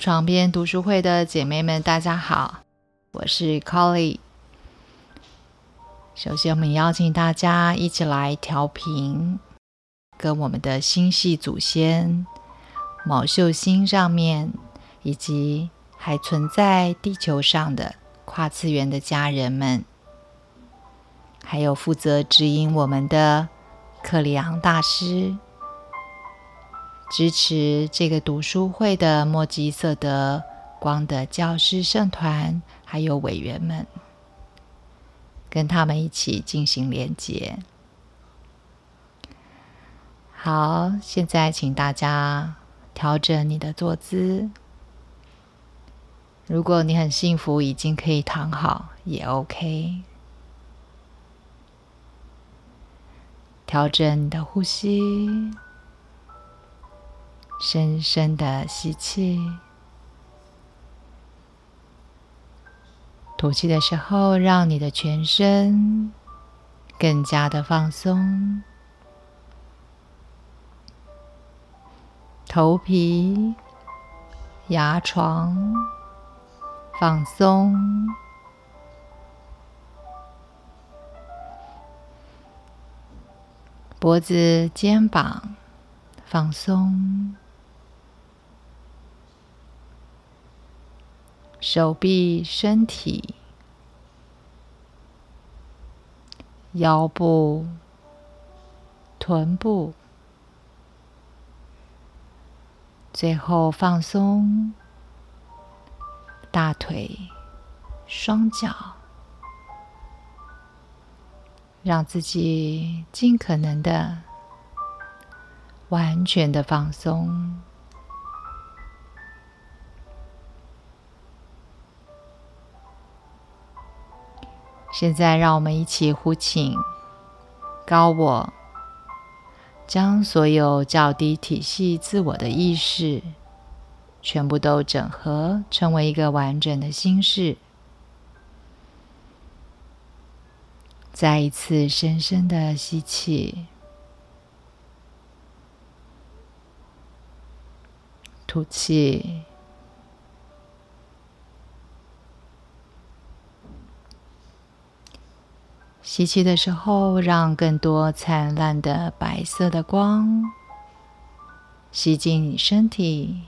床边读书会的姐妹们，大家好，我是 Colly。首先，我们邀请大家一起来调频，跟我们的星系祖先、毛秀星上面，以及还存在地球上的跨次元的家人们，还有负责指引我们的克里昂大师。支持这个读书会的莫吉色德光的教师圣团，还有委员们，跟他们一起进行连接。好，现在请大家调整你的坐姿。如果你很幸福，已经可以躺好，也 OK。调整你的呼吸。深深的吸气，吐气的时候，让你的全身更加的放松，头皮、牙床放松，脖子、肩膀放松。手臂、身体、腰部、臀部，最后放松大腿、双脚，让自己尽可能的完全的放松。现在，让我们一起呼请高我，将所有较低体系自我的意识，全部都整合成为一个完整的心事。再一次深深的吸气，吐气。吸气的时候，让更多灿烂的白色的光吸进你身体，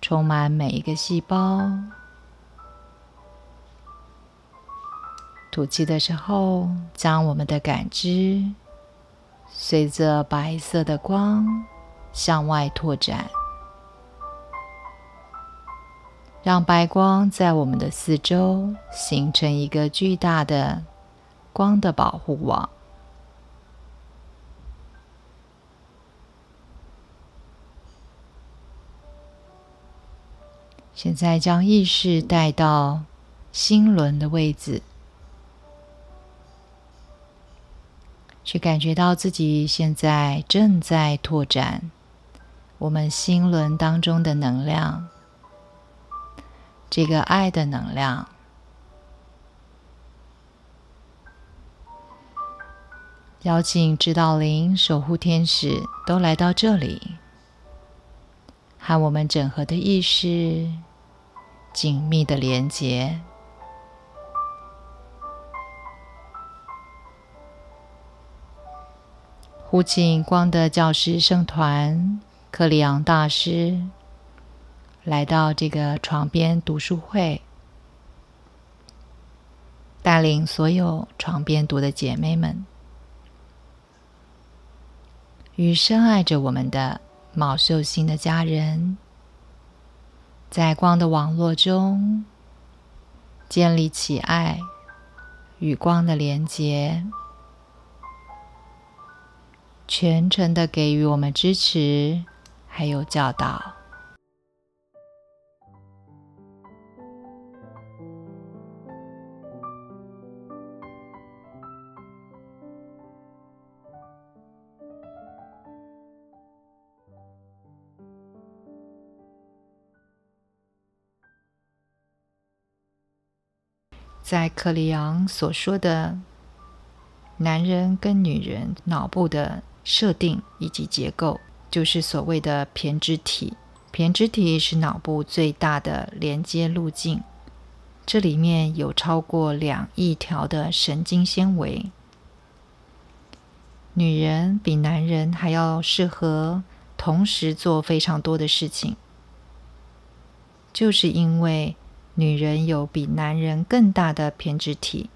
充满每一个细胞。吐气的时候，将我们的感知随着白色的光向外拓展，让白光在我们的四周形成一个巨大的。光的保护网。现在将意识带到心轮的位置，去感觉到自己现在正在拓展我们心轮当中的能量，这个爱的能量。邀请指导灵、守护天使都来到这里，和我们整合的意识紧密的连接。呼请光的教师圣团克里昂大师来到这个床边读书会，带领所有床边读的姐妹们。与深爱着我们的毛秀星的家人，在光的网络中建立起爱与光的连结，全程的给予我们支持，还有教导。在克里昂所说的男人跟女人脑部的设定以及结构，就是所谓的胼胝体。胼胝体是脑部最大的连接路径，这里面有超过两亿条的神经纤维。女人比男人还要适合同时做非常多的事情，就是因为女人有比男人更大的偏执体。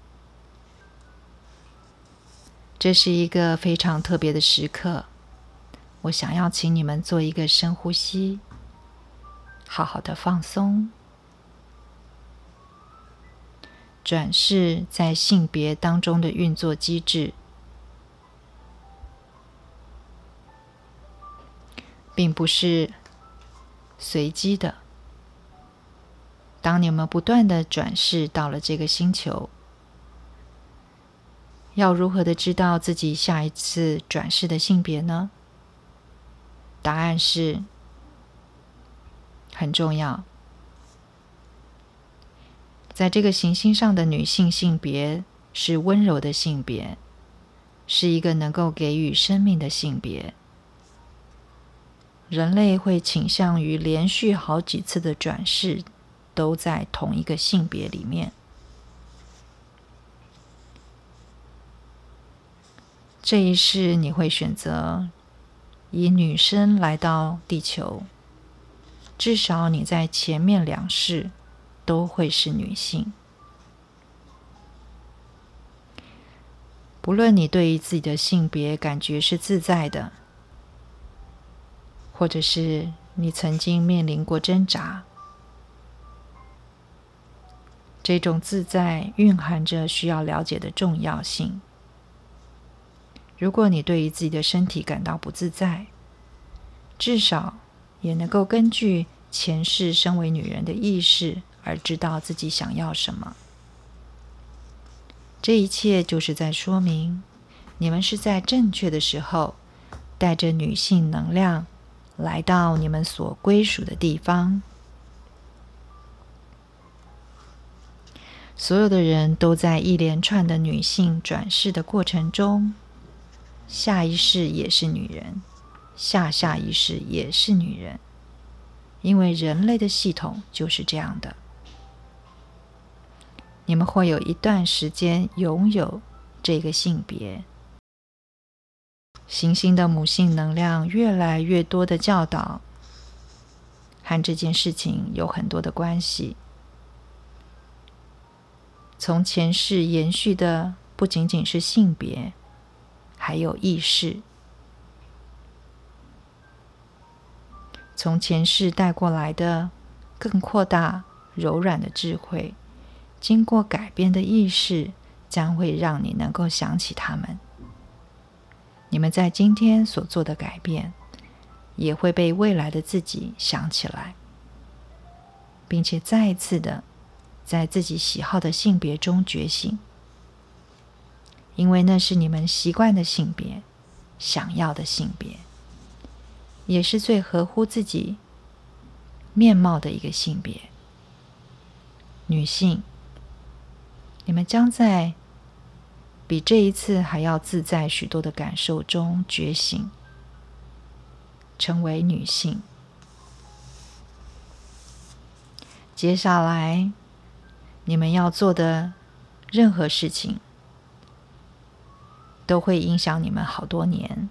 这是一个非常特别的时刻，我想要请你们做一个深呼吸，好好的放松，转世在性别当中的运作机制。并不是随机的。当你们不断的转世到了这个星球，要如何的知道自己下一次转世的性别呢？答案是很重要。在这个行星上的女性性别是温柔的性别，是一个能够给予生命的性别。人类会倾向于连续好几次的转世，都在同一个性别里面。这一世你会选择以女生来到地球，至少你在前面两世都会是女性。不论你对于自己的性别感觉是自在的。或者是你曾经面临过挣扎，这种自在蕴含着需要了解的重要性。如果你对于自己的身体感到不自在，至少也能够根据前世身为女人的意识而知道自己想要什么。这一切就是在说明，你们是在正确的时候，带着女性能量。来到你们所归属的地方，所有的人都在一连串的女性转世的过程中，下一世也是女人，下下一世也是女人，因为人类的系统就是这样的。你们会有一段时间拥有这个性别。行星的母性能量越来越多的教导，和这件事情有很多的关系。从前世延续的不仅仅是性别，还有意识。从前世带过来的更扩大、柔软的智慧，经过改变的意识，将会让你能够想起他们。你们在今天所做的改变，也会被未来的自己想起来，并且再一次的在自己喜好的性别中觉醒，因为那是你们习惯的性别，想要的性别，也是最合乎自己面貌的一个性别——女性。你们将在。比这一次还要自在许多的感受中觉醒，成为女性。接下来，你们要做的任何事情，都会影响你们好多年，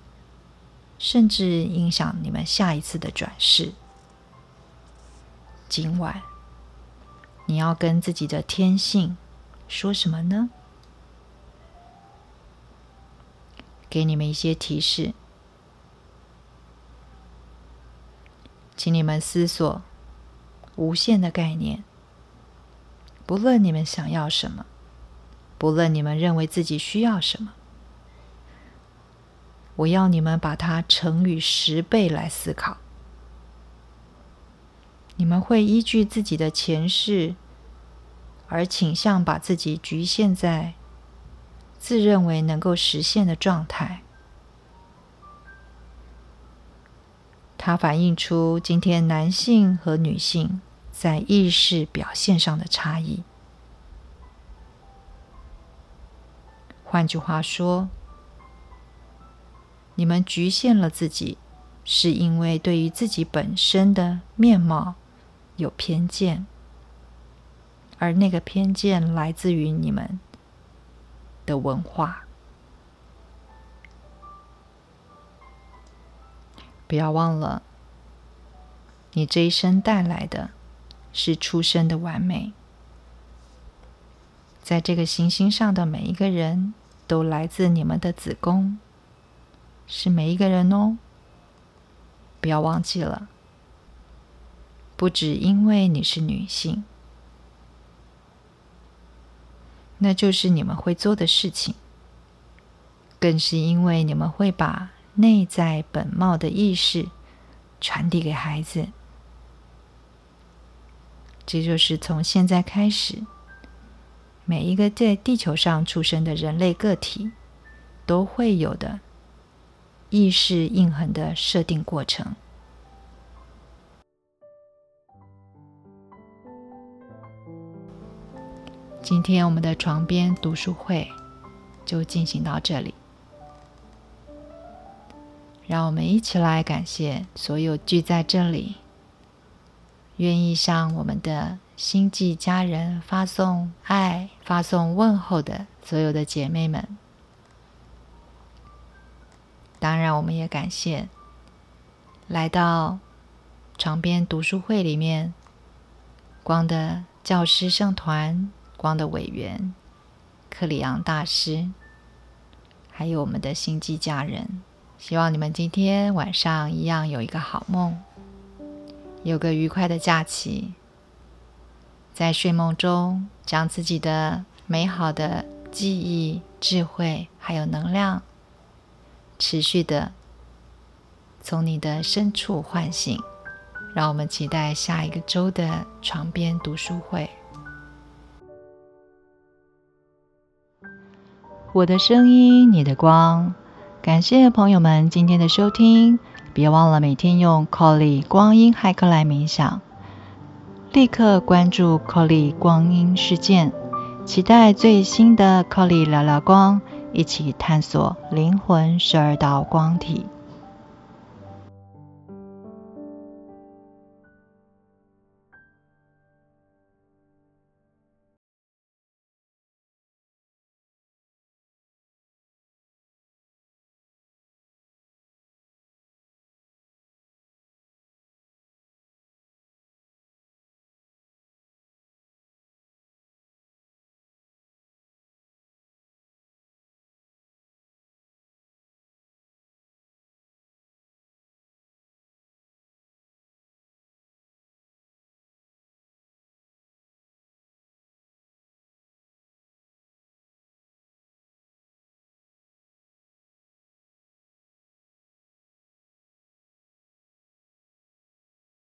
甚至影响你们下一次的转世。今晚，你要跟自己的天性说什么呢？给你们一些提示，请你们思索无限的概念。不论你们想要什么，不论你们认为自己需要什么，我要你们把它乘以十倍来思考。你们会依据自己的前世而倾向把自己局限在。自认为能够实现的状态，它反映出今天男性和女性在意识表现上的差异。换句话说，你们局限了自己，是因为对于自己本身的面貌有偏见，而那个偏见来自于你们的文化。不要忘了，你这一生带来的是出生的完美。在这个行星上的每一个人都来自你们的子宫，是每一个人哦。不要忘记了，不只因为你是女性，那就是你们会做的事情，更是因为你们会把。内在本貌的意识传递给孩子，这就是从现在开始，每一个在地球上出生的人类个体都会有的意识印痕的设定过程。今天我们的床边读书会就进行到这里。让我们一起来感谢所有聚在这里、愿意向我们的星际家人发送爱、发送问候的所有的姐妹们。当然，我们也感谢来到床边读书会里面光的教师圣团、光的委员克里昂大师，还有我们的星际家人。希望你们今天晚上一样有一个好梦，有个愉快的假期，在睡梦中将自己的美好的记忆、智慧还有能量，持续的从你的深处唤醒。让我们期待下一个周的床边读书会。我的声音，你的光。感谢朋友们今天的收听，别忘了每天用 Colly 光阴骇客来冥想，立刻关注 Colly 光阴事件，期待最新的 Colly 聊聊光，一起探索灵魂十二道光体。